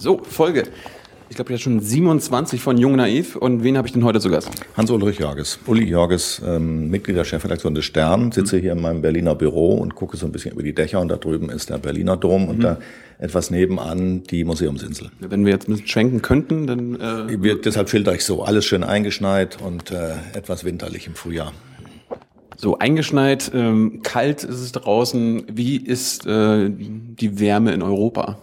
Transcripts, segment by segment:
So, Folge. Ich glaube, jetzt schon 27 von Jung Naiv. Und wen habe ich denn heute zu Gast? Hans-Ulrich Jorges. Uli Jorges, ähm, Mitglied der Chefredaktion des Stern, sitze mhm. hier in meinem Berliner Büro und gucke so ein bisschen über die Dächer. Und da drüben ist der Berliner Dom mhm. und da etwas nebenan die Museumsinsel. Wenn wir jetzt ein bisschen schwenken könnten, dann... Äh wir, deshalb schilder ich so. Alles schön eingeschneit und äh, etwas winterlich im Frühjahr. So eingeschneit, ähm, kalt ist es draußen. Wie ist äh, die Wärme in Europa?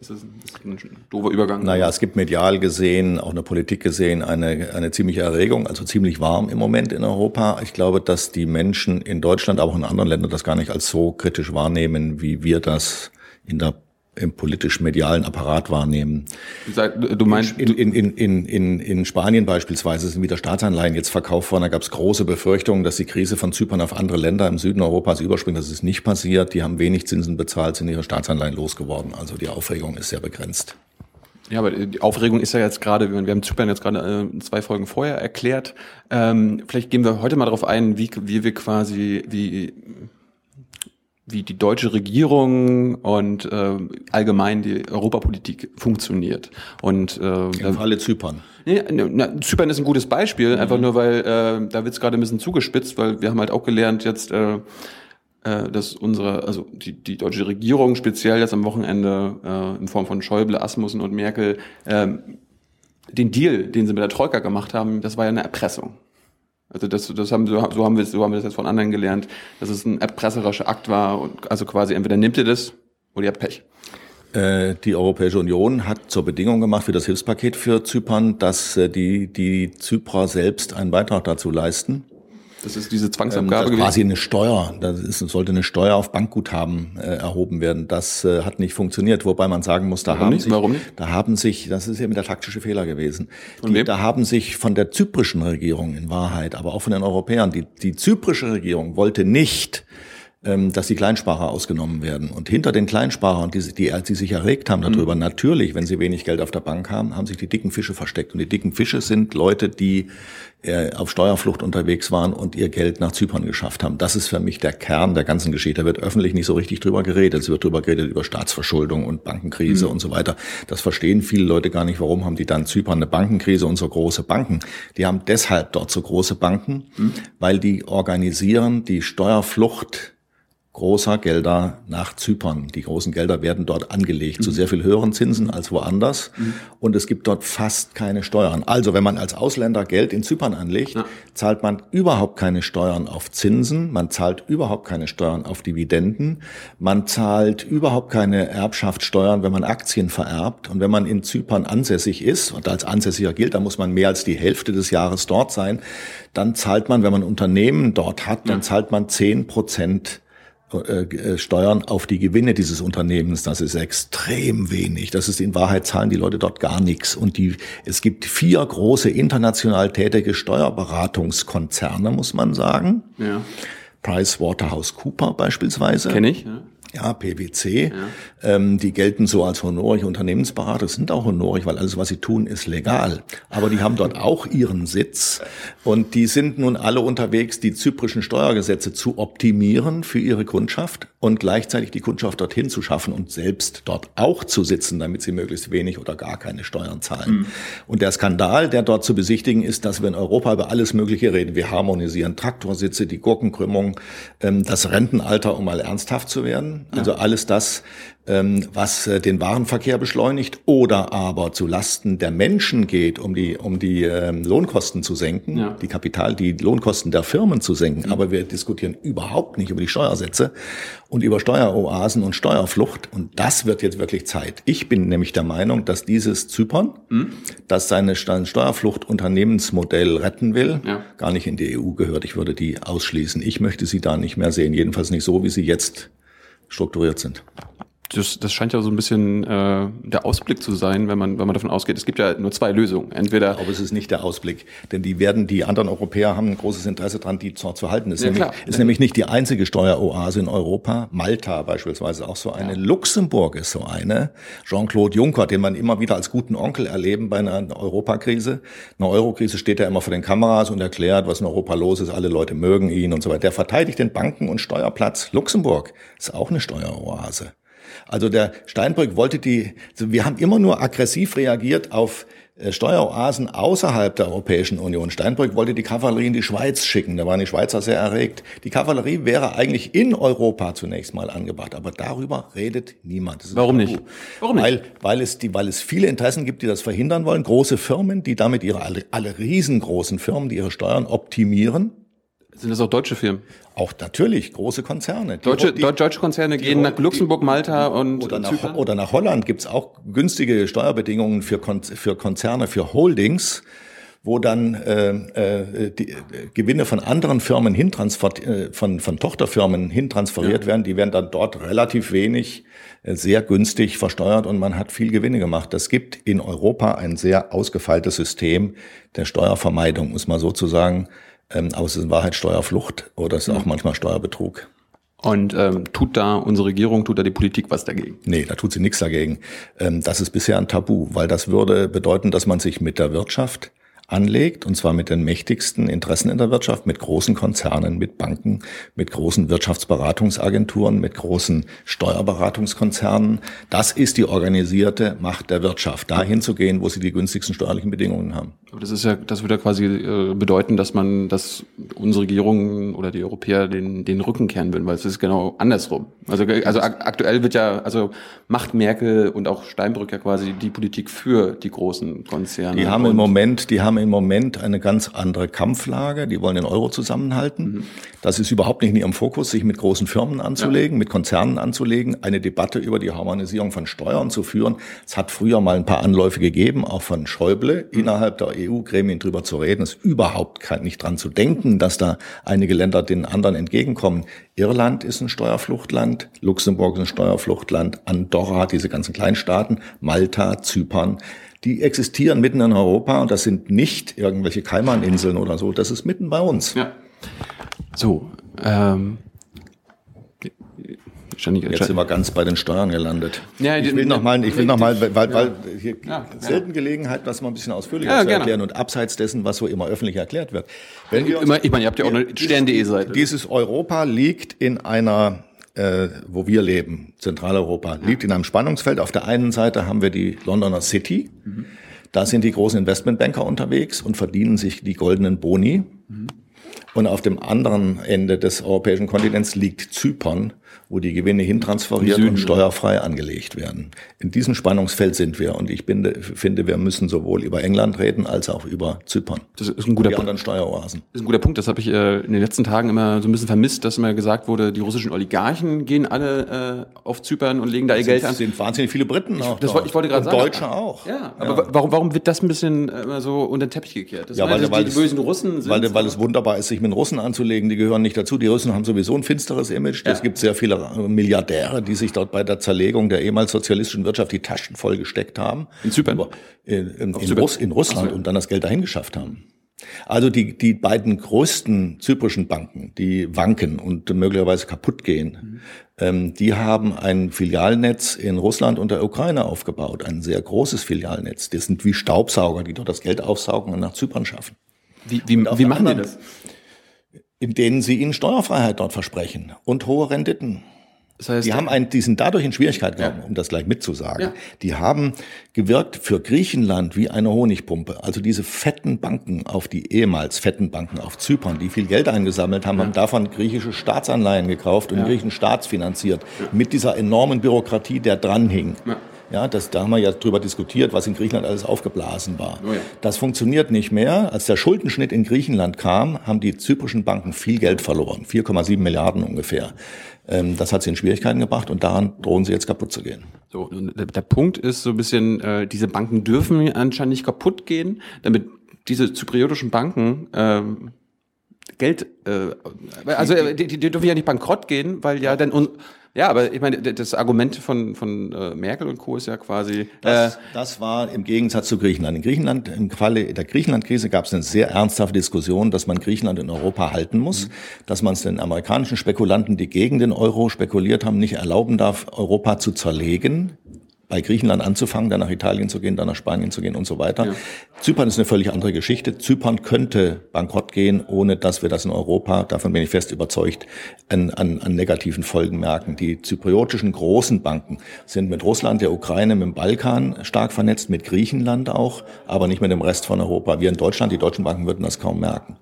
Ist das, ein, ist ein doofer Übergang? Naja, es gibt medial gesehen, auch in der Politik gesehen, eine, eine ziemliche Erregung, also ziemlich warm im Moment in Europa. Ich glaube, dass die Menschen in Deutschland, aber auch in anderen Ländern das gar nicht als so kritisch wahrnehmen, wie wir das in der im politisch-medialen Apparat wahrnehmen. Du meinst in, in, in, in, in Spanien beispielsweise sind wieder Staatsanleihen jetzt verkauft worden. Da gab es große Befürchtungen, dass die Krise von Zypern auf andere Länder im Süden Europas überspringt. Das ist nicht passiert. Die haben wenig Zinsen bezahlt, sind ihre Staatsanleihen losgeworden. Also die Aufregung ist sehr begrenzt. Ja, aber die Aufregung ist ja jetzt gerade, wir haben Zypern jetzt gerade äh, zwei Folgen vorher erklärt. Ähm, vielleicht gehen wir heute mal darauf ein, wie, wie wir quasi, wie wie die deutsche Regierung und äh, allgemein die Europapolitik funktioniert. Und äh, im Falle Zypern. Nee, na, Zypern ist ein gutes Beispiel, mhm. einfach nur weil äh, da wird's gerade ein bisschen zugespitzt, weil wir haben halt auch gelernt jetzt, äh, äh, dass unsere, also die, die deutsche Regierung speziell jetzt am Wochenende äh, in Form von Schäuble, Asmussen und Merkel äh, den Deal, den sie mit der Troika gemacht haben, das war ja eine Erpressung. Also das, das haben, so haben wir so haben wir das jetzt von anderen gelernt, dass es ein erpresserischer Akt war und also quasi entweder nimmt ihr das oder ihr habt Pech. Äh, die Europäische Union hat zur Bedingung gemacht für das Hilfspaket für Zypern, dass äh, die, die Zyprer selbst einen Beitrag dazu leisten. Das ist diese Zwangsabgabe ähm, quasi eine Steuer. Da sollte eine Steuer auf Bankguthaben äh, erhoben werden. Das äh, hat nicht funktioniert, wobei man sagen muss, da Warum haben nicht? sich, Warum nicht? da haben sich, das ist eben der taktische Fehler gewesen. Die, da haben sich von der zyprischen Regierung in Wahrheit, aber auch von den Europäern, die, die zyprische Regierung wollte nicht dass die Kleinsparer ausgenommen werden. Und hinter den Kleinsparern, die, die, die sich erregt haben darüber, mhm. natürlich, wenn sie wenig Geld auf der Bank haben, haben sich die dicken Fische versteckt. Und die dicken Fische sind Leute, die äh, auf Steuerflucht unterwegs waren und ihr Geld nach Zypern geschafft haben. Das ist für mich der Kern der ganzen Geschichte. Da wird öffentlich nicht so richtig drüber geredet. Es wird drüber geredet über Staatsverschuldung und Bankenkrise mhm. und so weiter. Das verstehen viele Leute gar nicht. Warum haben die dann Zypern eine Bankenkrise und so große Banken? Die haben deshalb dort so große Banken, mhm. weil die organisieren die Steuerflucht großer Gelder nach Zypern. Die großen Gelder werden dort angelegt mhm. zu sehr viel höheren Zinsen als woanders mhm. und es gibt dort fast keine Steuern. Also wenn man als Ausländer Geld in Zypern anlegt, ja. zahlt man überhaupt keine Steuern auf Zinsen, man zahlt überhaupt keine Steuern auf Dividenden, man zahlt überhaupt keine Erbschaftssteuern, wenn man Aktien vererbt und wenn man in Zypern ansässig ist und als Ansässiger gilt, dann muss man mehr als die Hälfte des Jahres dort sein, dann zahlt man, wenn man Unternehmen dort hat, dann zahlt man zehn Prozent äh, äh, Steuern auf die Gewinne dieses Unternehmens, das ist extrem wenig. Das ist in Wahrheit zahlen die Leute dort gar nichts. Und die, es gibt vier große international tätige Steuerberatungskonzerne, muss man sagen. Ja. Price Waterhouse Cooper beispielsweise. Kenne ich. Ja ja, PwC, ja. Ähm, die gelten so als honorige Unternehmensberater, sind auch honorig, weil alles, was sie tun, ist legal. Aber die haben dort auch ihren Sitz und die sind nun alle unterwegs, die zyprischen Steuergesetze zu optimieren für ihre Kundschaft und gleichzeitig die Kundschaft dorthin zu schaffen und selbst dort auch zu sitzen, damit sie möglichst wenig oder gar keine Steuern zahlen. Mhm. Und der Skandal, der dort zu besichtigen ist, dass wir in Europa über alles Mögliche reden. Wir harmonisieren Traktorsitze, die Gurkenkrümmung, ähm, das Rentenalter, um mal ernsthaft zu werden. Also alles das, ähm, was äh, den Warenverkehr beschleunigt oder aber zu Lasten der Menschen geht, um die, um die ähm, Lohnkosten zu senken, ja. die Kapital, die Lohnkosten der Firmen zu senken. Mhm. Aber wir diskutieren überhaupt nicht über die Steuersätze und über Steueroasen und Steuerflucht. Und das wird jetzt wirklich Zeit. Ich bin nämlich der Meinung, dass dieses Zypern, mhm. das seine Steuerflucht-Unternehmensmodell retten will, ja. gar nicht in die EU gehört. Ich würde die ausschließen. Ich möchte sie da nicht mehr sehen. Jedenfalls nicht so, wie sie jetzt strukturiert sind. Das, das scheint ja so ein bisschen äh, der Ausblick zu sein, wenn man, wenn man davon ausgeht. Es gibt ja nur zwei Lösungen. Entweder. Aber es ist nicht der Ausblick, denn die werden, die anderen Europäer haben ein großes Interesse daran, die zwar zu halten. Es ist, ja, nämlich, ist nämlich nicht die einzige Steueroase in Europa. Malta beispielsweise auch so eine. Ja. Luxemburg ist so eine. Jean-Claude Juncker, den man immer wieder als guten Onkel erleben bei einer Europakrise. Eine Eurokrise steht er immer vor den Kameras und erklärt, was in Europa los ist. Alle Leute mögen ihn und so weiter. Der verteidigt den Banken- und Steuerplatz. Luxemburg ist auch eine Steueroase. Also der Steinbrück wollte die, also wir haben immer nur aggressiv reagiert auf äh, Steueroasen außerhalb der Europäischen Union. Steinbrück wollte die Kavallerie in die Schweiz schicken. Da waren die Schweizer sehr erregt. Die Kavallerie wäre eigentlich in Europa zunächst mal angebracht, aber darüber redet niemand. Warum nicht? Warum nicht? Weil, weil, es die, weil es viele Interessen gibt, die das verhindern wollen. Große Firmen, die damit ihre alle, alle riesengroßen Firmen, die ihre Steuern optimieren. Sind das auch deutsche Firmen? Auch natürlich große Konzerne. Deutsche, die, deutsche Konzerne gehen nach Luxemburg, Malta und oder nach, oder nach Holland gibt's auch günstige Steuerbedingungen für, Kon für Konzerne, für Holdings, wo dann äh, äh, die äh, Gewinne von anderen Firmen hintransferiert, äh, von, von Tochterfirmen hintransferiert ja. werden. Die werden dann dort relativ wenig, äh, sehr günstig versteuert und man hat viel Gewinne gemacht. Das gibt in Europa ein sehr ausgefeiltes System der Steuervermeidung, muss man sozusagen ähm, aber es ist in Wahrheit Steuerflucht oder es ist auch mhm. manchmal Steuerbetrug. Und ähm, tut da unsere Regierung, tut da die Politik was dagegen? Nee, da tut sie nichts dagegen. Ähm, das ist bisher ein Tabu, weil das würde bedeuten, dass man sich mit der Wirtschaft anlegt, und zwar mit den mächtigsten Interessen in der Wirtschaft, mit großen Konzernen, mit Banken, mit großen Wirtschaftsberatungsagenturen, mit großen Steuerberatungskonzernen. Das ist die organisierte Macht der Wirtschaft, dahin zu gehen, wo sie die günstigsten steuerlichen Bedingungen haben. Aber das ist ja, das würde ja quasi äh, bedeuten, dass man, dass unsere Regierungen oder die Europäer den, den Rücken kehren würden, weil es ist genau andersrum. Also, also aktuell wird ja, also macht Merkel und auch Steinbrück ja quasi die Politik für die großen Konzerne. Die haben im Moment, die haben haben im Moment eine ganz andere Kampflage. Die wollen den Euro zusammenhalten. Mhm. Das ist überhaupt nicht in ihrem Fokus, sich mit großen Firmen anzulegen, ja. mit Konzernen anzulegen, eine Debatte über die Harmonisierung von Steuern zu führen. Es hat früher mal ein paar Anläufe gegeben, auch von Schäuble, mhm. innerhalb der EU-Gremien drüber zu reden. Es ist überhaupt nicht dran zu denken, dass da einige Länder den anderen entgegenkommen. Irland ist ein Steuerfluchtland, Luxemburg ist ein Steuerfluchtland, Andorra, diese ganzen Kleinstaaten, Malta, Zypern die existieren mitten in Europa und das sind nicht irgendwelche Kaimaninseln oder so, das ist mitten bei uns. Ja. So, ähm, Jetzt sind wir ganz bei den Steuern gelandet. Ja, ich will noch mal, ich will noch mal, weil, weil hier ja, selten Gelegenheit, das mal ein bisschen ausführlicher ja, zu erklären gerne. und abseits dessen, was so immer öffentlich erklärt wird. Wenn wir uns, ich meine, ihr habt ja auch eine stern.de Seite. Dieses Europa liegt in einer äh, wo wir leben, Zentraleuropa, liegt in einem Spannungsfeld. Auf der einen Seite haben wir die Londoner City. Mhm. Da sind die großen Investmentbanker unterwegs und verdienen sich die goldenen Boni. Mhm. Und auf dem anderen Ende des europäischen Kontinents liegt Zypern, wo die Gewinne hintransferiert und steuerfrei angelegt werden. In diesem Spannungsfeld sind wir und ich bin, finde, wir müssen sowohl über England reden als auch über Zypern. Das ist ein guter Punkt. anderen Steueroasen. Das ist ein guter Punkt. Das habe ich äh, in den letzten Tagen immer so ein bisschen vermisst, dass immer gesagt wurde, die russischen Oligarchen gehen alle äh, auf Zypern und legen da ihr Geld an. Es sind wahnsinnig viele Briten auch. Das, ich wollte gerade sagen. Deutsche auch. Ja, aber ja. warum, warum wird das ein bisschen äh, immer so unter den Teppich gekehrt? Das ja, weil, weil die, die bösen Russen sind. Weil, weil es wunderbar ist, sich mit Russen anzulegen. Die gehören nicht dazu. Die Russen haben sowieso ein finsteres Image. Es gibt sehr viele Milliardäre Milliardäre, die sich dort bei der Zerlegung der ehemals sozialistischen Wirtschaft die Taschen voll gesteckt haben. In Zypern? In, in, in, Russ, in Russland und dann das Geld dahin geschafft haben. Also die, die beiden größten zyprischen Banken, die wanken und möglicherweise kaputt gehen, mhm. ähm, die haben ein Filialnetz in Russland und der Ukraine aufgebaut, ein sehr großes Filialnetz. Die sind wie Staubsauger, die dort das Geld aufsaugen und nach Zypern schaffen. Wie, wie, wie machen die das? In denen sie ihnen Steuerfreiheit dort versprechen und hohe Renditen. Das heißt, die haben ein, die sind dadurch in Schwierigkeit gekommen, ja. um das gleich mitzusagen. Ja. Die haben gewirkt für Griechenland wie eine Honigpumpe. Also diese fetten Banken auf die ehemals fetten Banken auf Zypern, die viel Geld eingesammelt haben, ja. haben davon griechische Staatsanleihen gekauft und ja. griechischen staatsfinanziert. Mit dieser enormen Bürokratie, der dranhing. Ja. Das, da haben wir ja drüber diskutiert, was in Griechenland alles aufgeblasen war. Oh ja. Das funktioniert nicht mehr. Als der Schuldenschnitt in Griechenland kam, haben die zyprischen Banken viel Geld verloren. 4,7 Milliarden ungefähr. Ähm, das hat sie in Schwierigkeiten gebracht und daran drohen sie jetzt kaputt zu gehen. So, der, der Punkt ist so ein bisschen, äh, diese Banken dürfen anscheinend nicht kaputt gehen, damit diese zypriotischen Banken ähm, Geld, äh, also äh, die, die, dürfen ja nicht bankrott gehen, weil ja dann ja, aber ich meine, das Argument von, von äh, Merkel und Co. ist ja quasi. Äh, das, das war im Gegensatz zu Griechenland. In Griechenland, im Falle der Griechenland-Krise gab es eine sehr ernsthafte Diskussion, dass man Griechenland in Europa halten muss, mhm. dass man es den amerikanischen Spekulanten, die gegen den Euro spekuliert haben, nicht erlauben darf, Europa zu zerlegen bei Griechenland anzufangen, dann nach Italien zu gehen, dann nach Spanien zu gehen und so weiter. Ja. Zypern ist eine völlig andere Geschichte. Zypern könnte bankrott gehen, ohne dass wir das in Europa, davon bin ich fest überzeugt, an, an, an negativen Folgen merken. Die zypriotischen großen Banken sind mit Russland, der Ukraine, mit dem Balkan stark vernetzt, mit Griechenland auch, aber nicht mit dem Rest von Europa. Wir in Deutschland, die deutschen Banken würden das kaum merken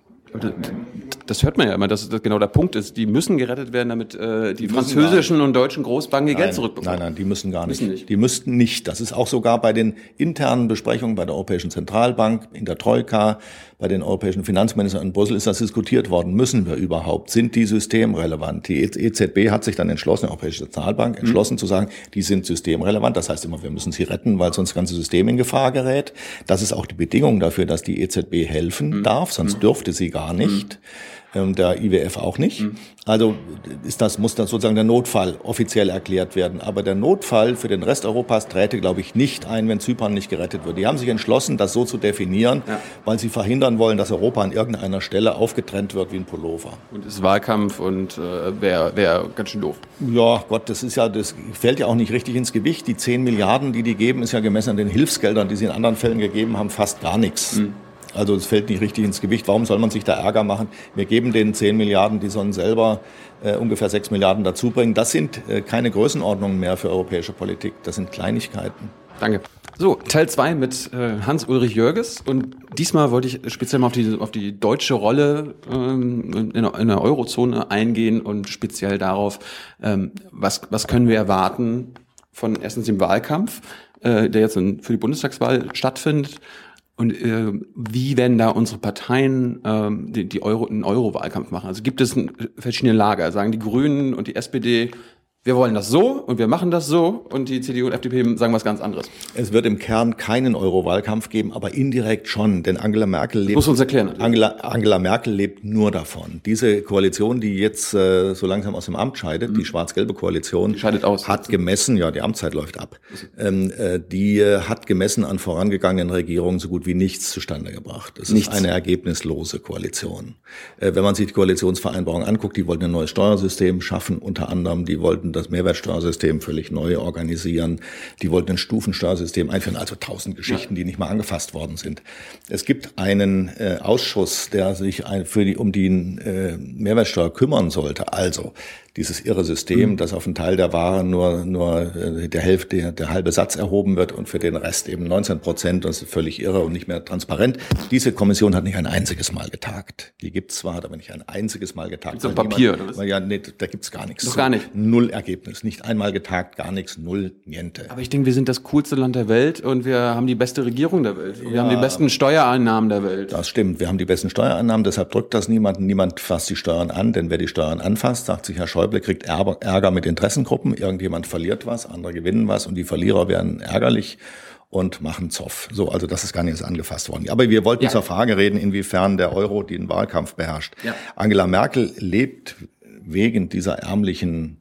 das hört man ja immer, dass das genau der Punkt ist. Die müssen gerettet werden, damit äh, die, die französischen und deutschen Großbanken ihr Geld zurückbekommen. Nein, nein, die müssen gar nicht. Müssen nicht. Die müssten nicht. Das ist auch sogar bei den internen Besprechungen bei der Europäischen Zentralbank, in der Troika, bei den europäischen Finanzministern in Brüssel ist das diskutiert worden. Müssen wir überhaupt? Sind die systemrelevant? Die EZB hat sich dann entschlossen, die Europäische Zentralbank entschlossen mhm. zu sagen, die sind systemrelevant. Das heißt immer, wir müssen sie retten, weil sonst das ganze System in Gefahr gerät. Das ist auch die Bedingung dafür, dass die EZB helfen mhm. darf, sonst mhm. dürfte sie gar nicht. Mhm der IWF auch nicht. Mhm. Also ist das, muss das sozusagen der Notfall offiziell erklärt werden. Aber der Notfall für den Rest Europas träte, glaube ich, nicht ein, wenn Zypern nicht gerettet wird. Die haben sich entschlossen, das so zu definieren, ja. weil sie verhindern wollen, dass Europa an irgendeiner Stelle aufgetrennt wird wie ein Pullover. Und es ist Wahlkampf und äh, wäre wär ganz schön doof. Ja, Gott, das ist ja, das fällt ja auch nicht richtig ins Gewicht. Die 10 Milliarden, die die geben, ist ja gemessen an den Hilfsgeldern, die sie in anderen Fällen gegeben haben, fast gar nichts. Mhm. Also es fällt nicht richtig ins Gewicht. Warum soll man sich da Ärger machen? Wir geben denen 10 Milliarden, die sollen selber äh, ungefähr 6 Milliarden dazubringen. Das sind äh, keine Größenordnungen mehr für europäische Politik. Das sind Kleinigkeiten. Danke. So, Teil 2 mit äh, Hans-Ulrich Jörges. Und diesmal wollte ich speziell mal auf die, auf die deutsche Rolle ähm, in, in der Eurozone eingehen und speziell darauf, ähm, was, was können wir erwarten von erstens dem Wahlkampf, äh, der jetzt in, für die Bundestagswahl stattfindet und äh, wie werden da unsere Parteien ähm, die, die Euro, einen Euro-Wahlkampf machen? Also gibt es verschiedene Lager? Sagen die Grünen und die SPD, wir wollen das so und wir machen das so und die CDU und FDP sagen was ganz anderes. Es wird im Kern keinen Euro-Wahlkampf geben, aber indirekt schon, denn Angela Merkel lebt. Muss uns erklären. Angela, Angela Merkel lebt nur davon. Diese Koalition, die jetzt äh, so langsam aus dem Amt scheidet, mhm. die schwarz-gelbe Koalition, die scheidet aus. hat gemessen, ja, die Amtszeit läuft ab. Ähm, äh, die äh, hat gemessen an vorangegangenen Regierungen so gut wie nichts zustande gebracht. Es ist eine ergebnislose Koalition. Äh, wenn man sich die Koalitionsvereinbarung anguckt, die wollten ein neues Steuersystem schaffen, unter anderem, die wollten das Mehrwertsteuersystem völlig neu organisieren. Die wollten ein Stufensteuersystem einführen, also tausend Geschichten, die nicht mal angefasst worden sind. Es gibt einen äh, Ausschuss, der sich ein, für die, um die äh, Mehrwertsteuer kümmern sollte. Also dieses irre System, mhm. dass auf einen Teil der Ware nur, nur äh, der Hälfte, der, der halbe Satz erhoben wird und für den Rest eben 19 Prozent. Das ist völlig irre und nicht mehr transparent. Diese Kommission hat nicht ein einziges Mal getagt. Die gibt's zwar, aber nicht ein einziges Mal getagt. So Papier, niemand, oder was? Ja, nee, da gibt's gar nichts. Doch gar nicht. Null Ergebnis. Nicht einmal getagt, gar nichts, null, niente. Aber ich denke, wir sind das coolste Land der Welt und wir haben die beste Regierung der Welt. Wir ja, haben die besten Steuereinnahmen der Welt. Das stimmt. Wir haben die besten Steuereinnahmen, deshalb drückt das niemanden. Niemand fasst die Steuern an, denn wer die Steuern anfasst, sagt sich Herr Schäuble, kriegt Ärger mit Interessengruppen. Irgendjemand verliert was, andere gewinnen was und die Verlierer werden ärgerlich und machen Zoff. So, also das ist gar nicht erst angefasst worden. Aber wir wollten ja. zur Frage reden, inwiefern der Euro den Wahlkampf beherrscht. Ja. Angela Merkel lebt wegen dieser ärmlichen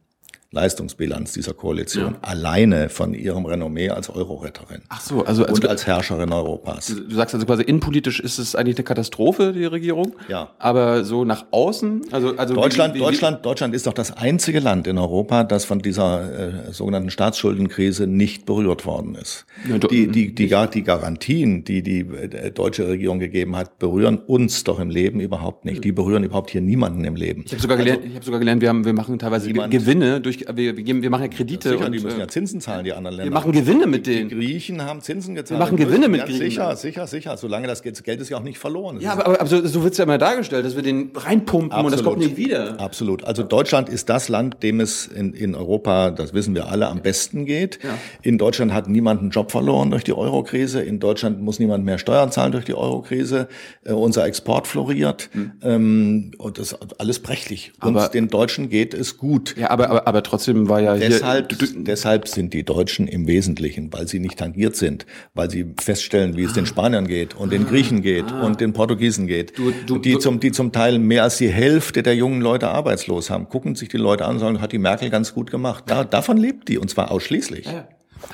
Leistungsbilanz dieser Koalition ja. alleine von ihrem Renommee als Euroretterin. Ach so, also als, und als Herrscherin Europas. Du sagst also quasi innenpolitisch ist es eigentlich eine Katastrophe die Regierung. Ja. Aber so nach außen, also also Deutschland, wie, wie, Deutschland, Deutschland ist doch das einzige Land in Europa, das von dieser äh, sogenannten Staatsschuldenkrise nicht berührt worden ist. Ja, die die die, gar, die Garantien, die die äh, deutsche Regierung gegeben hat, berühren uns doch im Leben überhaupt nicht. Die berühren überhaupt hier niemanden im Leben. Ich habe sogar gelernt, also, ich habe sogar gelernt, wir haben wir machen teilweise Gewinne durch wir, wir, geben, wir machen ja Kredite. Ja, sicher, und, die müssen ja äh, Zinsen zahlen, die anderen Länder. Wir machen Gewinne mit denen. Die Griechen haben Zinsen gezahlt. Wir machen Gewinne mit Griechen. Sicher, sicher, sicher. Solange das Geld, das Geld ist ja auch nicht verloren. ja, aber, aber, so, so wird es ja immer dargestellt, dass wir den reinpumpen Absolut. und das kommt nicht wieder. Absolut. Also Deutschland ist das Land, dem es in, in Europa, das wissen wir alle, am besten geht. Ja. In Deutschland hat niemand einen Job verloren durch die Eurokrise. In Deutschland muss niemand mehr Steuern zahlen durch die Eurokrise. Äh, unser Export floriert. Hm. Ähm, und das ist alles prächtig. Uns, aber, den Deutschen geht es gut. Ja, aber, aber, aber trotzdem war ja deshalb, deshalb sind die Deutschen im Wesentlichen, weil sie nicht tangiert sind, weil sie feststellen, wie es den Spaniern geht und den Griechen geht ah. und den Portugiesen geht, du, du, die, zum, die zum Teil mehr als die Hälfte der jungen Leute arbeitslos haben. Gucken sich die Leute an und sagen, hat die Merkel ganz gut gemacht. Da, davon lebt die und zwar ausschließlich. Ja.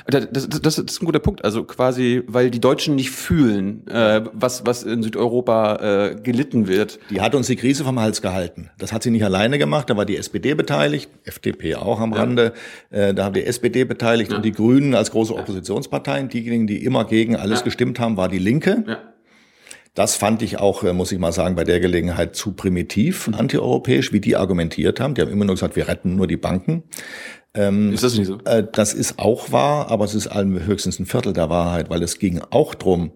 Das, das, das, ist ein guter Punkt. Also quasi, weil die Deutschen nicht fühlen, äh, was, was in Südeuropa äh, gelitten wird. Die hat uns die Krise vom Hals gehalten. Das hat sie nicht alleine gemacht. Da war die SPD beteiligt, FDP auch am ja. Rande. Äh, da haben die SPD beteiligt ja. und die Grünen als große Oppositionsparteien. Diejenigen, die immer gegen alles ja. gestimmt haben, war die Linke. Ja. Das fand ich auch, äh, muss ich mal sagen, bei der Gelegenheit zu primitiv antieuropäisch, wie die argumentiert haben. Die haben immer nur gesagt, wir retten nur die Banken. Ähm, ist das nicht so? Äh, das ist auch wahr, aber es ist allem höchstens ein Viertel der Wahrheit, weil es ging auch drum,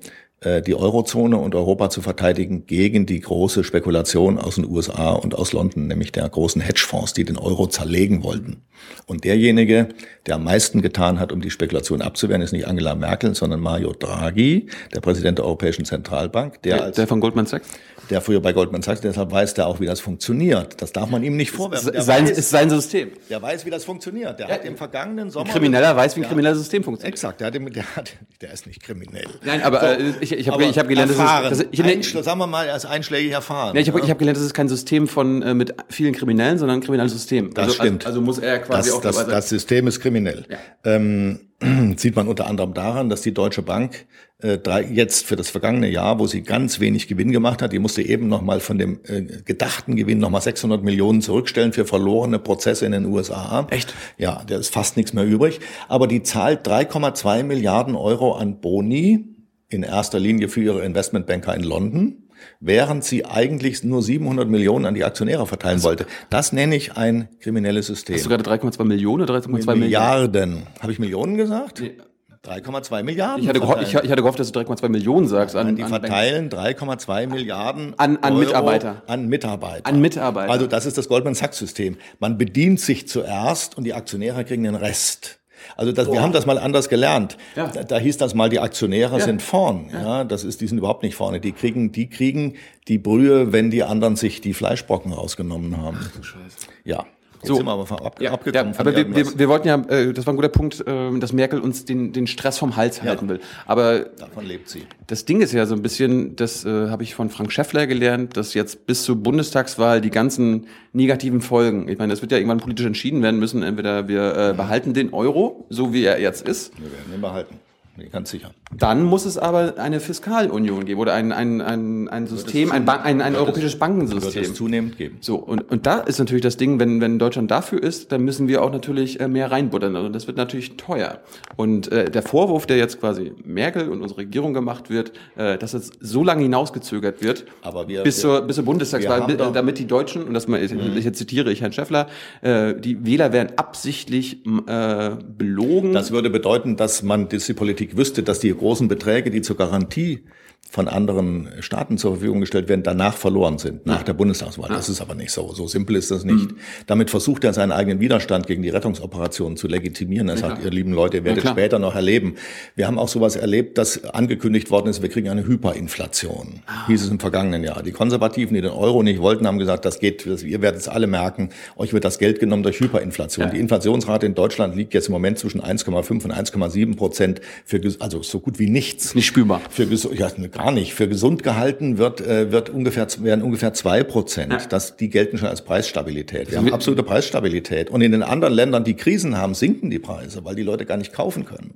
die Eurozone und Europa zu verteidigen gegen die große Spekulation aus den USA und aus London, nämlich der großen Hedgefonds, die den Euro zerlegen wollten. Und derjenige, der am meisten getan hat, um die Spekulation abzuwehren, ist nicht Angela Merkel, sondern Mario Draghi, der Präsident der Europäischen Zentralbank, der, der, als, der von Goldman Sachs der früher bei Goldman Sachs, deshalb weiß der auch, wie das funktioniert. Das darf man ihm nicht vorwerfen. Der sein, weiß, ist sein System. Der weiß, wie das funktioniert. Der ja, hat im vergangenen Sommer. Ein Krimineller weiß, wie ein kriminelles System funktioniert. Exakt. Der, hat, der, hat, der ist nicht kriminell. Nein, aber so, äh, ich, ich habe ich hab gelernt, erfahren, dass es, ich, Einschl sagen wir mal, ist einschlägig erfahren. Ja, ich habe ja? hab gelernt, das ist kein System von äh, mit vielen Kriminellen, sondern ein kriminelles System. Das also, stimmt. Also, also, muss er quasi das, auch das, das System ist kriminell. Ja. Ähm, sieht man unter anderem daran, dass die Deutsche Bank äh, drei, jetzt für das vergangene Jahr, wo sie ganz wenig Gewinn gemacht hat, die musste eben nochmal von dem äh, gedachten Gewinn nochmal 600 Millionen zurückstellen für verlorene Prozesse in den USA. Echt? Ja, da ist fast nichts mehr übrig. Aber die zahlt 3,2 Milliarden Euro an Boni, in erster Linie für ihre Investmentbanker in London während sie eigentlich nur 700 Millionen an die Aktionäre verteilen also, wollte. Das nenne ich ein kriminelles System. Hast du gerade 3,2 Millionen oder 3,2 Milliarden? Milliarden. Habe ich Millionen gesagt? Nee. 3,2 Milliarden. Ich hatte, gehofft, ich, hatte gehofft, dass du 3,2 Millionen sagst. An, die an verteilen 3,2 Milliarden an, an Mitarbeiter. An Mitarbeiter. An Mitarbeiter. Also das ist das Goldman Sachs System. Man bedient sich zuerst und die Aktionäre kriegen den Rest. Also das, wir haben das mal anders gelernt. Ja. Da, da, hieß das mal, die Aktionäre ja. sind vorn. Ja. ja, das ist, die sind überhaupt nicht vorne. Die kriegen, die kriegen die Brühe, wenn die anderen sich die Fleischbrocken rausgenommen haben. Ach du Scheiße. Ja. Jetzt so. sind wir aber ab, ja, abgekommen. Ja, aber wir, wir, wir, wollten ja, äh, das war ein guter Punkt, äh, dass Merkel uns den, den Stress vom Hals halten will. Aber davon lebt sie. Das Ding ist ja so ein bisschen, das äh, habe ich von Frank Schäffler gelernt, dass jetzt bis zur Bundestagswahl die ganzen negativen Folgen, ich meine, das wird ja irgendwann politisch entschieden werden müssen, entweder wir äh, behalten den Euro, so wie er jetzt ist. Wir werden ihn behalten. Bin ganz sicher. Dann muss es aber eine Fiskalunion geben oder ein, ein, ein, ein System, ein, Ban ein, ein europäisches es, Bankensystem. Wird es zunehmend geben. So, und, und da ist natürlich das Ding, wenn, wenn Deutschland dafür ist, dann müssen wir auch natürlich äh, mehr reinbuttern. Also das wird natürlich teuer. Und äh, der Vorwurf, der jetzt quasi Merkel und unsere Regierung gemacht wird, äh, dass es so lange hinausgezögert wird, aber wir, bis, zur, bis zur Bundestagswahl, damit die Deutschen, und das mal, mhm. jetzt zitiere ich Herrn Schäffler, äh, die Wähler werden absichtlich äh, belogen. Das würde bedeuten, dass man diese Politik Politik wüsste, dass die großen Beträge, die zur Garantie von anderen Staaten zur Verfügung gestellt werden, danach verloren sind, nach ja. der Bundestagswahl. Ja. Das ist aber nicht so. So simpel ist das nicht. Mhm. Damit versucht er seinen eigenen Widerstand gegen die Rettungsoperationen zu legitimieren. Er ja, sagt, ihr lieben Leute, ihr werdet später noch erleben. Wir haben auch sowas erlebt, dass angekündigt worden ist, wir kriegen eine Hyperinflation. Ah. Hieß es im vergangenen Jahr. Die Konservativen, die den Euro nicht wollten, haben gesagt, das geht, ihr werdet es alle merken, euch wird das Geld genommen durch Hyperinflation. Die Inflationsrate in Deutschland liegt jetzt im Moment zwischen 1,5 und 1,7 Prozent für, also so gut wie nichts. Nicht spürbar. Für, ja, gar nicht. Für gesund gehalten wird, äh, wird ungefähr, werden ungefähr zwei Prozent. Ja. Das, die gelten schon als Preisstabilität. Wir haben absolute Preisstabilität. Und in den anderen Ländern, die Krisen haben, sinken die Preise, weil die Leute gar nicht kaufen können.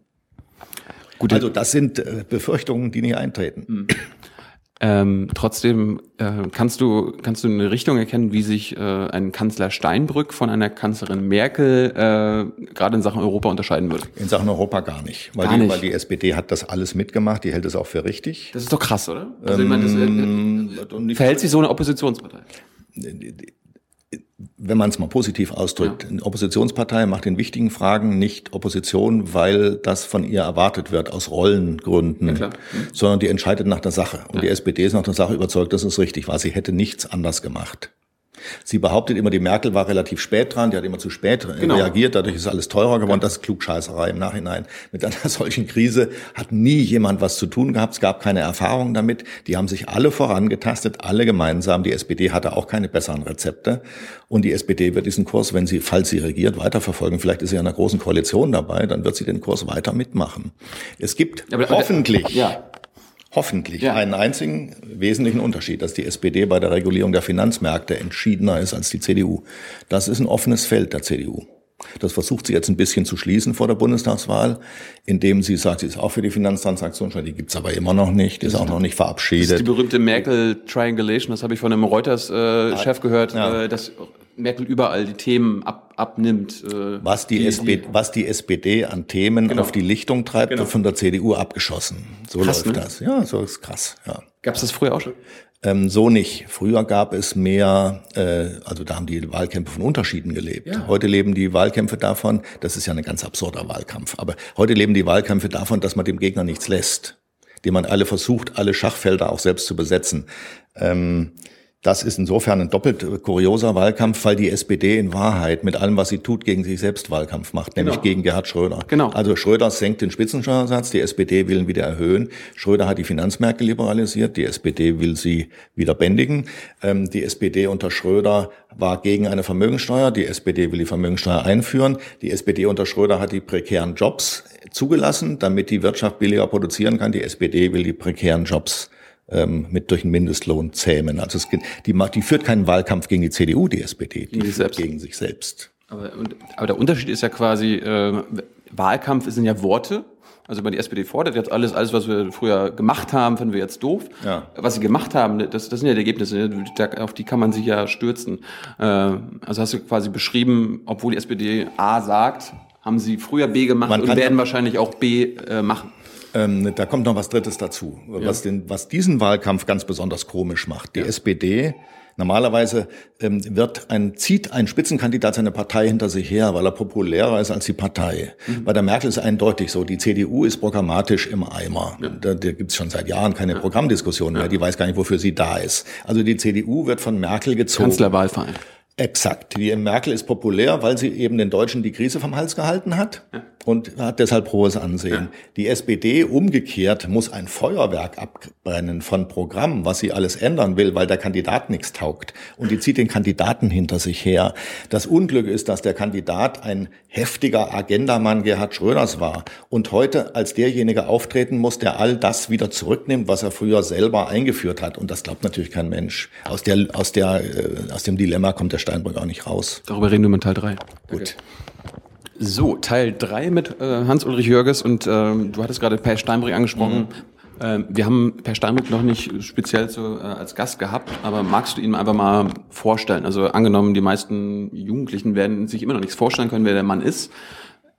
Gut, also das sind äh, Befürchtungen, die nicht eintreten. Mhm. Ähm, trotzdem äh, kannst du kannst du eine Richtung erkennen, wie sich äh, ein Kanzler Steinbrück von einer Kanzlerin Merkel äh, gerade in Sachen Europa unterscheiden würde. In Sachen Europa gar nicht, weil, gar die, nicht. weil die SPD hat das alles mitgemacht, die hält es auch für richtig. Das ist doch krass, oder? Also ähm, ich meine, das, äh, äh verhält sich so eine Oppositionspartei? Wenn man es mal positiv ausdrückt, ja. eine Oppositionspartei macht in wichtigen Fragen nicht Opposition, weil das von ihr erwartet wird aus Rollengründen, ja, mhm. sondern die entscheidet nach der Sache. Und ja. die SPD ist nach der Sache überzeugt, dass es richtig war. Sie hätte nichts anders gemacht. Sie behauptet immer, die Merkel war relativ spät dran, die hat immer zu spät genau. reagiert, dadurch ist alles teurer geworden. Das ist Klugscheißerei im Nachhinein. Mit einer solchen Krise hat nie jemand was zu tun gehabt, es gab keine Erfahrung damit. Die haben sich alle vorangetastet, alle gemeinsam. Die SPD hatte auch keine besseren Rezepte. Und die SPD wird diesen Kurs, wenn sie, falls sie regiert, weiterverfolgen. Vielleicht ist sie in einer großen Koalition dabei, dann wird sie den Kurs weiter mitmachen. Es gibt aber, hoffentlich ja hoffentlich ja. einen einzigen wesentlichen Unterschied, dass die SPD bei der Regulierung der Finanzmärkte entschiedener ist als die CDU. Das ist ein offenes Feld der CDU. Das versucht sie jetzt ein bisschen zu schließen vor der Bundestagswahl, indem sie sagt, sie ist auch für die Finanztransaktionssteuer, die gibt's aber immer noch nicht, die ist auch noch nicht verabschiedet. Das ist die berühmte Merkel-Triangulation, das habe ich von einem Reuters-Chef äh, gehört, ja. äh, dass Merkel überall die Themen ab, abnimmt. Äh, was, die, die, SPD, was die SPD an Themen genau. auf die Lichtung treibt, genau. wird von der CDU abgeschossen. So krass, läuft ne? das. Ja, so ist krass. Ja. Gab es das früher auch schon? Ähm, so nicht. Früher gab es mehr, äh, also da haben die Wahlkämpfe von Unterschieden gelebt. Ja. Heute leben die Wahlkämpfe davon, das ist ja ein ganz absurder Wahlkampf, aber heute leben die Wahlkämpfe davon, dass man dem Gegner nichts lässt, dem man alle versucht, alle Schachfelder auch selbst zu besetzen. Ähm, das ist insofern ein doppelt kurioser Wahlkampf, weil die SPD in Wahrheit mit allem, was sie tut, gegen sich selbst Wahlkampf macht, nämlich genau. gegen Gerhard Schröder. Genau. Also Schröder senkt den Spitzensteuersatz, die SPD will ihn wieder erhöhen. Schröder hat die Finanzmärkte liberalisiert, die SPD will sie wieder bändigen. Ähm, die SPD unter Schröder war gegen eine Vermögensteuer, die SPD will die Vermögensteuer einführen. Die SPD unter Schröder hat die prekären Jobs zugelassen, damit die Wirtschaft billiger produzieren kann. Die SPD will die prekären Jobs ähm, mit durch den Mindestlohn zähmen. Also es, die, die führt keinen Wahlkampf gegen die CDU, die SPD, die, die führt gegen sich selbst. Aber, aber der Unterschied ist ja quasi, äh, Wahlkampf sind ja Worte. Also wenn die SPD fordert jetzt alles, alles, was wir früher gemacht haben, finden wir jetzt doof. Ja. Was sie gemacht haben, das, das sind ja die Ergebnisse, auf die kann man sich ja stürzen. Äh, also hast du quasi beschrieben, obwohl die SPD A sagt, haben sie früher B gemacht und werden wahrscheinlich auch B äh, machen. Ähm, da kommt noch was Drittes dazu, ja. was, den, was diesen Wahlkampf ganz besonders komisch macht. Die ja. SPD Normalerweise ähm, wird ein, zieht ein Spitzenkandidat seine Partei hinter sich her, weil er populärer ist als die Partei. Mhm. Bei der Merkel ist eindeutig so, die CDU ist programmatisch im Eimer. Ja. Da, da gibt es schon seit Jahren keine ja. Programmdiskussion mehr, die weiß gar nicht, wofür sie da ist. Also die CDU wird von Merkel gezogen. Kanzlerwahlverein. Exakt. Die Merkel ist populär, weil sie eben den Deutschen die Krise vom Hals gehalten hat ja. und hat deshalb hohes Ansehen. Ja. Die SPD umgekehrt muss ein Feuerwerk abbrennen von Programmen, was sie alles ändern will, weil der Kandidat nichts taugt. Und die zieht den Kandidaten hinter sich her. Das Unglück ist, dass der Kandidat ein heftiger Agendamann Gerhard Schröders war und heute als derjenige auftreten muss, der all das wieder zurücknimmt, was er früher selber eingeführt hat. Und das glaubt natürlich kein Mensch. Aus der, aus der, äh, aus dem Dilemma kommt der Steinbrück auch nicht raus. Darüber reden wir in Teil 3. Gut. So, Teil 3 mit äh, Hans-Ulrich Jörges und äh, du hattest gerade Per Steinbrück angesprochen. Mhm. Äh, wir haben Per Steinbrück noch nicht speziell so äh, als Gast gehabt, aber magst du ihn einfach mal vorstellen? Also angenommen, die meisten Jugendlichen werden sich immer noch nichts vorstellen können, wer der Mann ist.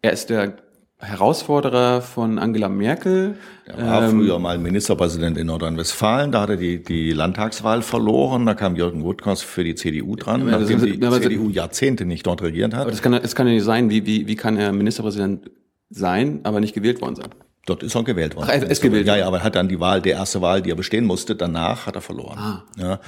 Er ist der Herausforderer von Angela Merkel. Er war ähm, früher mal Ministerpräsident in Nordrhein-Westfalen, da hat er die, die Landtagswahl verloren, da kam Jürgen Woodkos für die CDU dran, ja, nachdem die CDU Jahrzehnte nicht dort regiert hat. Aber das kann, das kann ja nicht sein, wie, wie, wie kann er Ministerpräsident sein, aber nicht gewählt worden sein? Dort ist er gewählt worden. Ach, er ist gewählt. Ja, ja, aber er hat dann die Wahl, die erste Wahl, die er bestehen musste, danach hat er verloren. Ah. Ja,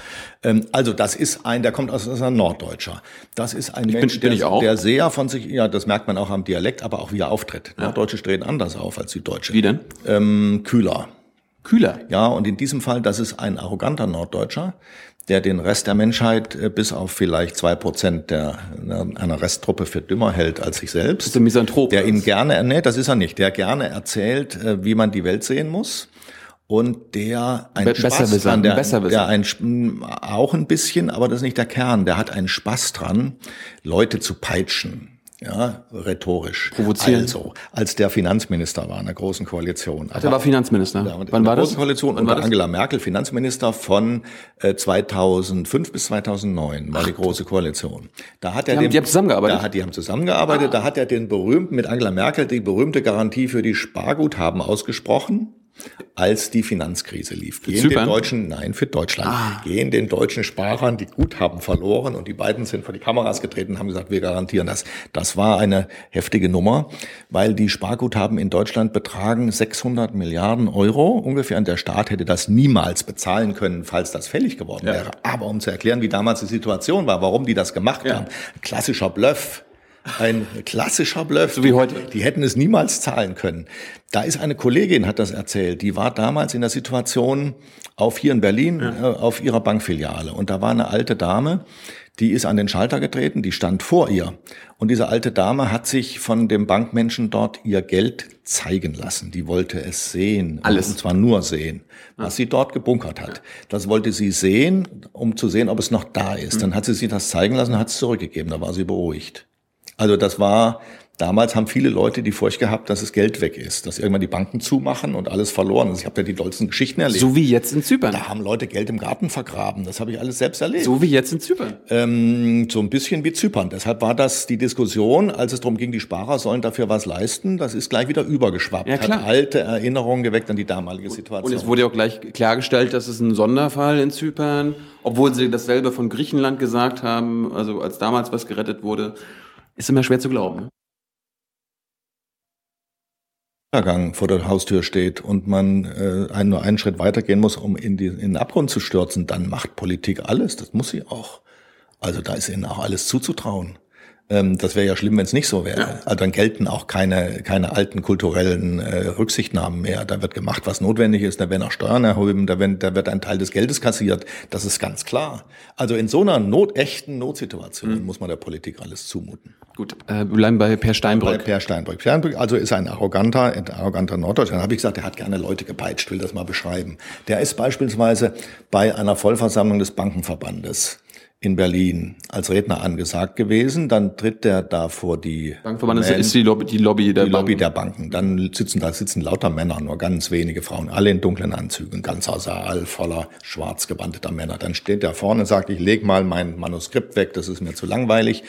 ähm, also das ist ein, der kommt aus, aus ein Norddeutscher. Das ist ein ich Mensch, bin, bin der, der, sehr von sich, ja, das merkt man auch am Dialekt, aber auch wie er auftritt. Ja. Norddeutsche treten anders auf als Süddeutsche. Wie denn? Ähm, kühler. Kühler? Ja, und in diesem Fall, das ist ein arroganter Norddeutscher, der den Rest der Menschheit äh, bis auf vielleicht zwei Prozent der einer Resttruppe für dümmer hält als sich selbst. Das ist ein Misanthrop. Der ihn gerne, nee, das ist er nicht, der gerne erzählt, äh, wie man die Welt sehen muss und der ein Be Spaß besser dran, der, besser der ein, auch ein bisschen, aber das ist nicht der Kern, der hat einen Spaß dran, Leute zu peitschen ja, rhetorisch. Provozieren. Also, als der Finanzminister war in der Großen Koalition. Ach, der war Finanzminister. Ja, Wann war das? Großen Koalition Wann unter Angela Merkel, Finanzminister von äh, 2005 bis 2009 war Ach, die Große Koalition. Da hat er die, den, haben, die haben zusammengearbeitet. Da hat, die haben zusammengearbeitet. Ah. Da hat er den berühmten, mit Angela Merkel, die berühmte Garantie für die Sparguthaben ausgesprochen als die Finanzkrise lief. Gehen den deutschen, nein, für Deutschland, ah. gehen den deutschen Sparern die Guthaben verloren und die beiden sind vor die Kameras getreten und haben gesagt, wir garantieren das. Das war eine heftige Nummer, weil die Sparguthaben in Deutschland betragen 600 Milliarden Euro ungefähr und der Staat hätte das niemals bezahlen können, falls das fällig geworden ja. wäre. Aber um zu erklären, wie damals die Situation war, warum die das gemacht ja. haben, klassischer Bluff ein klassischer Bluff. So wie heute. Die hätten es niemals zahlen können. Da ist eine Kollegin, hat das erzählt, die war damals in der Situation auf hier in Berlin, ja. äh, auf ihrer Bankfiliale. Und da war eine alte Dame, die ist an den Schalter getreten, die stand vor ihr. Und diese alte Dame hat sich von dem Bankmenschen dort ihr Geld zeigen lassen. Die wollte es sehen. Alles. Und zwar nur sehen, was sie dort gebunkert hat. Das wollte sie sehen, um zu sehen, ob es noch da ist. Hm. Dann hat sie sich das zeigen lassen und hat es zurückgegeben. Da war sie beruhigt. Also das war Damals haben viele Leute die Furcht gehabt, dass das Geld weg ist, dass irgendwann die Banken zumachen und alles verloren ist. Ich habe ja die dollsten Geschichten erlebt. So wie jetzt in Zypern. Da haben Leute Geld im Garten vergraben. Das habe ich alles selbst erlebt. So wie jetzt in Zypern. Ähm, so ein bisschen wie Zypern. Deshalb war das die Diskussion, als es darum ging, die Sparer sollen dafür was leisten. Das ist gleich wieder übergeschwappt. Ja, klar. Hat alte Erinnerungen geweckt an die damalige Situation. Und es wurde ja auch gleich klargestellt, dass es ein Sonderfall in Zypern, obwohl sie dasselbe von Griechenland gesagt haben, also als damals was gerettet wurde, ist immer schwer zu glauben. Untergang vor der Haustür steht und man äh, nur einen Schritt weitergehen muss, um in, die, in den Abgrund zu stürzen, dann macht Politik alles. Das muss sie auch. Also da ist ihnen auch alles zuzutrauen. Ähm, das wäre ja schlimm, wenn es nicht so wäre. Ja. Also dann gelten auch keine, keine alten kulturellen äh, Rücksichtnahmen mehr. Da wird gemacht, was notwendig ist. Da werden auch Steuern erhoben. Da, werden, da wird ein Teil des Geldes kassiert. Das ist ganz klar. Also in so einer not, echten Notsituation mhm. muss man der Politik alles zumuten. Gut, äh, wir bleiben bei Per Steinbrück. Bei Per Steinbrück. Steinbrück also ist ein arroganter, ein arroganter Norddeutscher. Dann habe ich gesagt, der hat gerne Leute gepeitscht, will das mal beschreiben. Der ist beispielsweise bei einer Vollversammlung des Bankenverbandes in Berlin als Redner angesagt gewesen. Dann tritt der da vor die Bankverband Man, ist die Lobby, die Lobby der die Lobby der Banken. Dann sitzen da sitzen lauter Männer, nur ganz wenige Frauen, alle in dunklen Anzügen, ganzer Saal voller schwarz gebandeter Männer. Dann steht der vorne und sagt, ich leg mal mein Manuskript weg, das ist mir zu langweilig.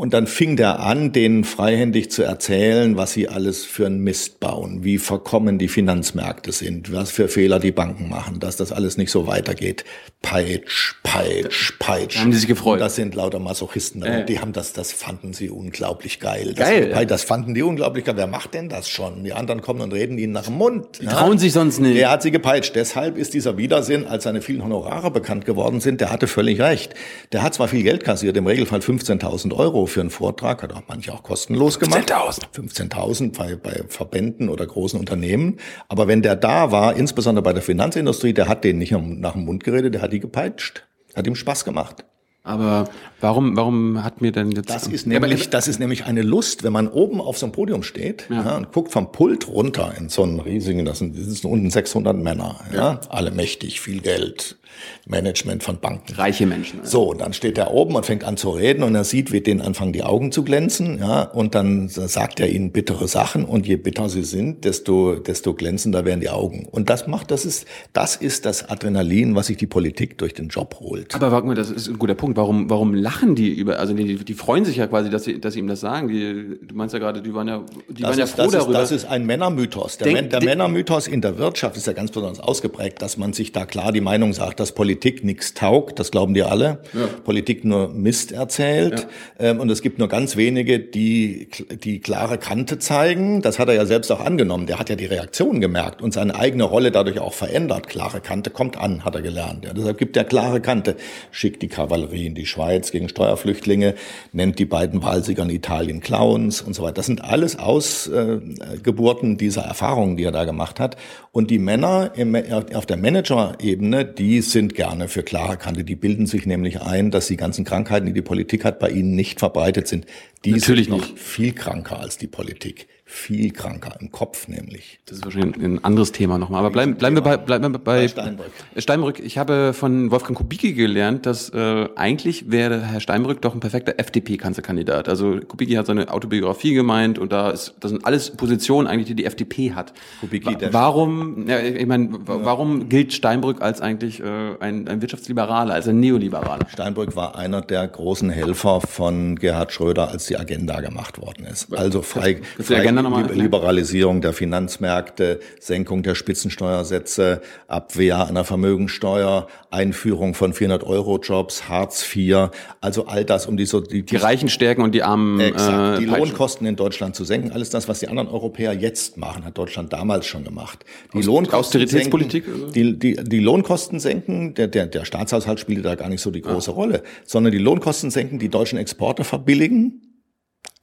Und dann fing der an, denen freihändig zu erzählen, was sie alles für einen Mist bauen, wie verkommen die Finanzmärkte sind, was für Fehler die Banken machen, dass das alles nicht so weitergeht. Peitsch, peitsch, peitsch. Da haben die sich gefreut. Und das sind lauter Masochisten. Äh. Die haben das, das fanden sie unglaublich geil. Das, geil. Das, das fanden die unglaublich geil. Wer macht denn das schon? Die anderen kommen und reden ihnen nach dem Mund. Die ja? trauen sich sonst nicht. Der hat sie gepeitscht. Deshalb ist dieser Widersinn, als seine vielen Honorare bekannt geworden sind, der hatte völlig recht. Der hat zwar viel Geld kassiert, im Regelfall 15.000 Euro für einen Vortrag, hat auch manche auch kostenlos gemacht. 15.000. 15.000 bei, bei Verbänden oder großen Unternehmen. Aber wenn der da war, insbesondere bei der Finanzindustrie, der hat denen nicht nach dem Mund geredet, der hat die gepeitscht. Hat ihm Spaß gemacht. Aber warum, warum hat mir denn jetzt... Das ist nämlich, das ist nämlich eine Lust, wenn man oben auf so einem Podium steht ja. Ja, und guckt vom Pult runter in so einen riesigen, das sind, das sind unten 600 Männer, ja, alle mächtig, viel Geld, Management von Banken. Reiche Menschen. Also. So, und dann steht er oben und fängt an zu reden und er sieht, wie denen anfangen die Augen zu glänzen, ja, und dann sagt er ihnen bittere Sachen und je bitter sie sind, desto, desto glänzender werden die Augen. Und das macht, das ist, das ist das Adrenalin, was sich die Politik durch den Job holt. Aber warte mal, das ist ein guter Punkt. Warum, warum lachen die über, also die, die freuen sich ja quasi, dass sie, dass sie ihm das sagen. Die, du meinst ja gerade, die waren ja, die das waren ja froh das darüber. Ist, das ist ein Männermythos. Der, Denk, der Männermythos in der Wirtschaft ist ja ganz besonders ausgeprägt, dass man sich da klar die Meinung sagt, dass Politik nichts taugt, das glauben die alle. Ja. Politik nur Mist erzählt. Ja. Ähm, und es gibt nur ganz wenige, die die klare Kante zeigen. Das hat er ja selbst auch angenommen. Der hat ja die Reaktion gemerkt und seine eigene Rolle dadurch auch verändert. Klare Kante kommt an, hat er gelernt. Ja, deshalb gibt er klare Kante. Schickt die Kavallerie in die Schweiz gegen Steuerflüchtlinge, nennt die beiden Wahlsieger in Italien Clowns und so weiter. Das sind alles Ausgeburten dieser Erfahrungen, die er da gemacht hat. Und die Männer im, auf der Manager-Ebene, die sind gerne für klare Kante. Die bilden sich nämlich ein, dass die ganzen Krankheiten, die die Politik hat, bei ihnen nicht verbreitet sind. Die Natürlich sind noch viel kranker als die Politik viel kranker im Kopf nämlich. Das ist wahrscheinlich ein anderes Thema nochmal. Aber bleiben, bleiben wir bei, bleiben wir bei, bei Steinbrück. Steinbrück. Ich habe von Wolfgang Kubicki gelernt, dass äh, eigentlich wäre Herr Steinbrück doch ein perfekter FDP-Kanzlerkandidat. Also Kubicki hat seine Autobiografie gemeint und da ist, das sind alles Positionen eigentlich, die die FDP hat. Kubicki, der warum, ja, ich meine, warum gilt Steinbrück als eigentlich äh, ein, ein Wirtschaftsliberaler, als ein Neoliberaler? Steinbrück war einer der großen Helfer von Gerhard Schröder, als die Agenda gemacht worden ist. Also frei, frei Liberalisierung der Finanzmärkte, Senkung der Spitzensteuersätze, Abwehr einer Vermögensteuer, Einführung von 400-Euro-Jobs, Hartz IV, also all das, um die so die, die Reichen stärken und die Armen exakt, äh, die Lohnkosten in Deutschland zu senken. Alles das, was die anderen Europäer jetzt machen, hat Deutschland damals schon gemacht. Die Aus, Lohnkosten Austeritätspolitik? Senken, die, die, die Lohnkosten senken, der, der, der Staatshaushalt spielte da gar nicht so die große ah. Rolle, sondern die Lohnkosten senken, die deutschen Exporte verbilligen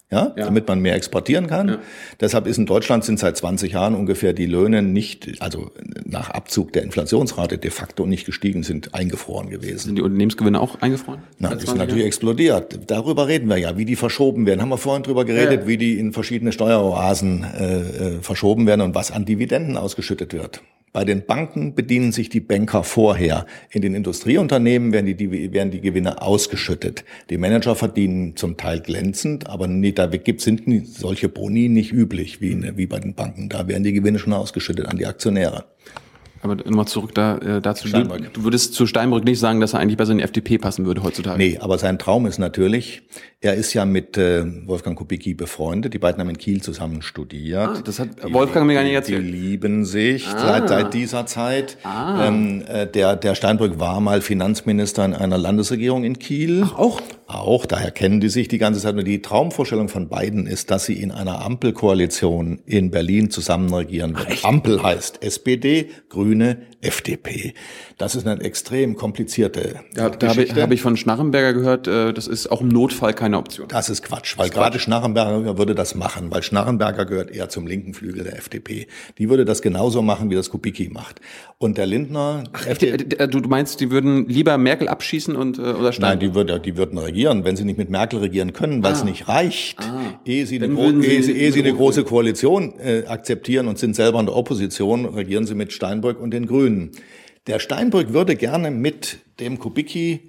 ja, ja, damit man mehr exportieren kann. Ja. Deshalb ist in Deutschland sind seit 20 Jahren ungefähr die Löhne nicht, also nach Abzug der Inflationsrate de facto nicht gestiegen, sind eingefroren gewesen. Sind die Unternehmensgewinne auch eingefroren? Na, die sind natürlich explodiert. Darüber reden wir ja, wie die verschoben werden. Haben wir vorhin drüber geredet, ja. wie die in verschiedene Steueroasen äh, äh, verschoben werden und was an Dividenden ausgeschüttet wird Bei den Banken bedienen sich die Banker vorher. In den Industrieunternehmen werden die, werden die Gewinne ausgeschüttet. Die Manager verdienen zum Teil glänzend, aber nie, da gibt, sind solche Boni nicht üblich wie, wie bei den Banken. Da werden die Gewinne schon ausgeschüttet an die Aktionäre. Aber nochmal zurück da, äh, dazu. Steinbrück. Du, würdest zu Steinbrück nicht sagen, dass er eigentlich besser in die FDP passen würde heutzutage. Nee, aber sein Traum ist natürlich, er ist ja mit äh, Wolfgang Kubicki befreundet. Die beiden haben in Kiel zusammen studiert. Ah, das hat die, Wolfgang mir gar nicht erzählt. Die lieben sich ah. seit, seit dieser Zeit. Ah. Ähm, äh, der, der Steinbrück war mal Finanzminister in einer Landesregierung in Kiel. Ach, auch? Auch, daher kennen die sich die ganze Zeit. Und die Traumvorstellung von beiden ist, dass sie in einer Ampelkoalition in Berlin zusammen regieren werden. Ampel heißt SPD, Grüne, FDP. Das ist eine extrem komplizierte ja, Da habe ich, hab ich von Schnarrenberger gehört, äh, das ist auch im Notfall keine Option. Das ist Quatsch, weil gerade Schnarrenberger würde das machen, weil Schnarrenberger gehört eher zum linken Flügel der FDP. Die würde das genauso machen, wie das Kubicki macht. Und der Lindner... Ach, du, du meinst, die würden lieber Merkel abschießen und äh, oder Steinbrück? Nein, die, würde, die würden regieren, wenn sie nicht mit Merkel regieren können, weil ah. es nicht reicht, ah. ehe sie eine, gro ehe sie, ehe sie eine große Koalition äh, akzeptieren und sind selber in der Opposition, regieren sie mit Steinbrück und den Grünen. Der Steinbrück würde gerne mit dem Kubicki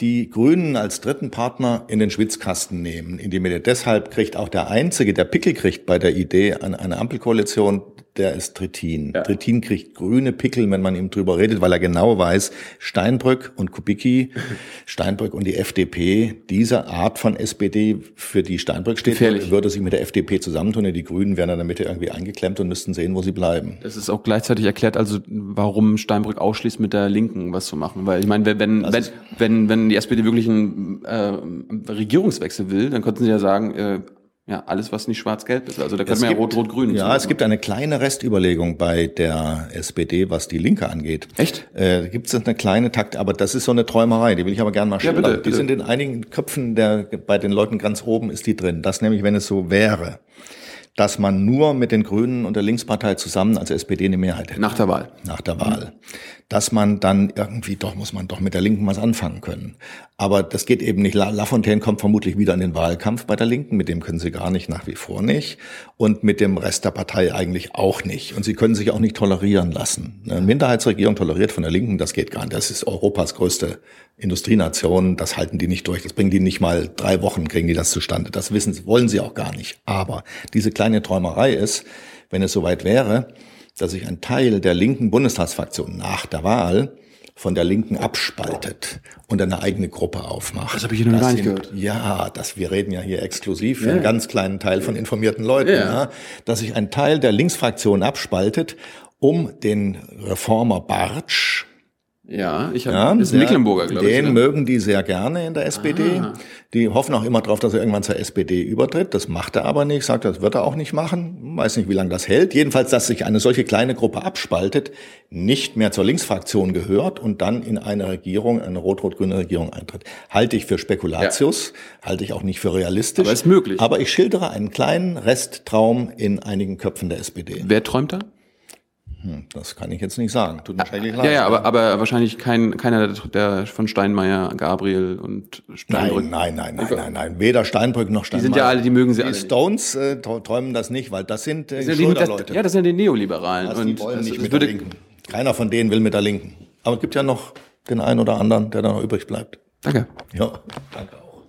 die Grünen als dritten Partner in den Schwitzkasten nehmen, indem er deshalb kriegt auch der Einzige, der Pickel kriegt bei der Idee an eine Ampelkoalition, der ist Trittin. Ja. Trittin kriegt grüne Pickel, wenn man ihm drüber redet, weil er genau weiß, Steinbrück und Kubicki, Steinbrück und die FDP, diese Art von SPD, für die Steinbrück steht, Gefährlich. würde sich mit der FDP zusammentun. Die Grünen wären in der Mitte irgendwie eingeklemmt und müssten sehen, wo sie bleiben. Das ist auch gleichzeitig erklärt, also warum Steinbrück ausschließt, mit der Linken was zu machen. Weil ich meine, wenn, wenn, wenn, wenn die SPD wirklich einen äh, Regierungswechsel will, dann könnten sie ja sagen, äh, ja, alles, was nicht schwarz-gelb ist. Also da können wir ja rot-rot-grün. Ja, es gibt eine kleine Restüberlegung bei der SPD, was die Linke angeht. Echt? Äh, gibt es eine kleine Takt, aber das ist so eine Träumerei, die will ich aber gerne mal schildern. Ja, bitte, die bitte. sind in einigen Köpfen der, bei den Leuten ganz oben ist die drin. Das nämlich, wenn es so wäre, dass man nur mit den Grünen und der Linkspartei zusammen als SPD eine Mehrheit hätte. Nach der Wahl. Nach der Wahl. Dass man dann irgendwie doch, muss man doch mit der Linken was anfangen können. Aber das geht eben nicht. Lafontaine kommt vermutlich wieder in den Wahlkampf bei der Linken. Mit dem können sie gar nicht, nach wie vor nicht. Und mit dem Rest der Partei eigentlich auch nicht. Und sie können sich auch nicht tolerieren lassen. Eine Minderheitsregierung toleriert von der Linken, das geht gar nicht. Das ist Europas größte Industrienation. Das halten die nicht durch. Das bringen die nicht mal drei Wochen, kriegen die das zustande. Das wissen, wollen sie auch gar nicht. Aber diese kleine Träumerei ist, wenn es soweit wäre, dass sich ein Teil der linken Bundestagsfraktion nach der Wahl von der Linken abspaltet und eine eigene Gruppe aufmacht. Das habe ich hier noch gar nicht gehört. Ja, das, wir reden ja hier exklusiv für ja. einen ganz kleinen Teil von informierten Leuten, ja. Ja, dass sich ein Teil der Linksfraktion abspaltet, um den Reformer Bartsch, ja, ich habe ja, ist Mecklenburger, glaube ich. Den ne? mögen die sehr gerne in der SPD. Ah. Die hoffen auch immer darauf, dass er irgendwann zur SPD übertritt. Das macht er aber nicht, sagt, das wird er auch nicht machen. Weiß nicht, wie lange das hält. Jedenfalls, dass sich eine solche kleine Gruppe abspaltet, nicht mehr zur Linksfraktion gehört und dann in eine Regierung, eine rot-rot-grüne Regierung eintritt. Halte ich für Spekulatius, ja. halte ich auch nicht für realistisch. Aber ist möglich. Aber ich schildere einen kleinen Resttraum in einigen Köpfen der SPD. Wer träumt da? Hm, das kann ich jetzt nicht sagen. Tut mir schrecklich leid. Ja, ja, aber, aber wahrscheinlich kein, keiner der von Steinmeier, Gabriel und Steinbrück. Nein, nein, nein, nein, nein, nein. Weder Steinbrück noch Steinmeier. Die sind ja alle, die mögen sie die alle. Die Stones äh, träumen das nicht, weil das sind äh, das sind das, Ja, das sind die Neoliberalen. Also und die wollen nicht mit der Linken. Keiner von denen will mit der Linken. Aber es gibt ja noch den einen oder anderen, der da noch übrig bleibt. Danke. Ja, danke auch.